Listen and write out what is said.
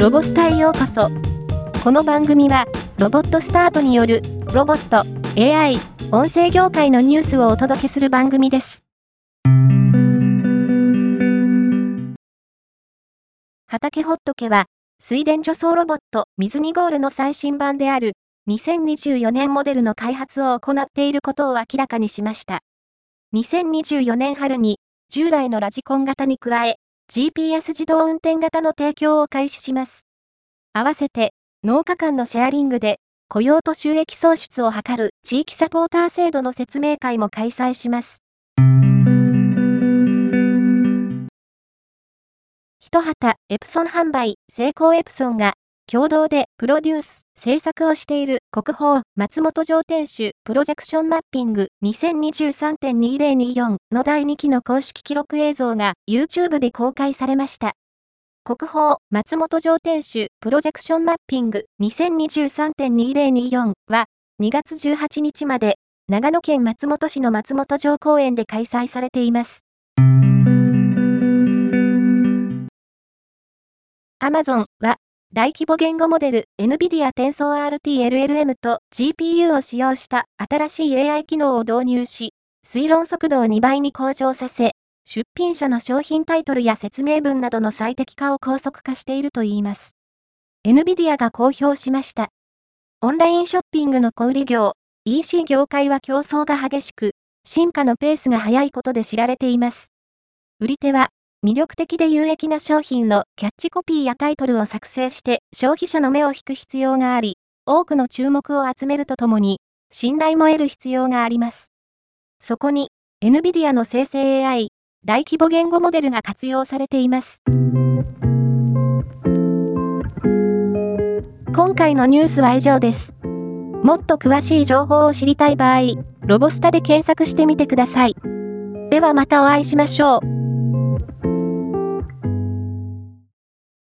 ロボスタへようこそ。この番組は、ロボットスタートによる、ロボット、AI、音声業界のニュースをお届けする番組です。畑ほっとけは、水田除草ロボット、水にゴールの最新版である、2024年モデルの開発を行っていることを明らかにしました。2024年春に、従来のラジコン型に加え、GPS 自動運転型の提供を開始します。合わせて、農家間のシェアリングで、雇用と収益創出を図る地域サポーター制度の説明会も開催します。一旗エプソン販売成功エプソンが共同でプロデュース、制作をしている国宝松本城天守プロジェクションマッピング2023.2024の第2期の公式記録映像が YouTube で公開されました。国宝松本城天守プロジェクションマッピング2023.2024は2月18日まで長野県松本市の松本城公園で開催されています。Amazon は大規模言語モデル NVIDIA TensorRT-LLM と GPU を使用した新しい AI 機能を導入し、推論速度を2倍に向上させ、出品者の商品タイトルや説明文などの最適化を高速化しているといいます。NVIDIA が公表しました。オンラインショッピングの小売業、EC 業界は競争が激しく、進化のペースが速いことで知られています。売り手は魅力的で有益な商品のキャッチコピーやタイトルを作成して消費者の目を引く必要があり、多くの注目を集めるとともに、信頼も得る必要があります。そこに、NVIDIA の生成 AI、大規模言語モデルが活用されています。今回のニュースは以上です。もっと詳しい情報を知りたい場合、ロボスタで検索してみてください。ではまたお会いしましょう。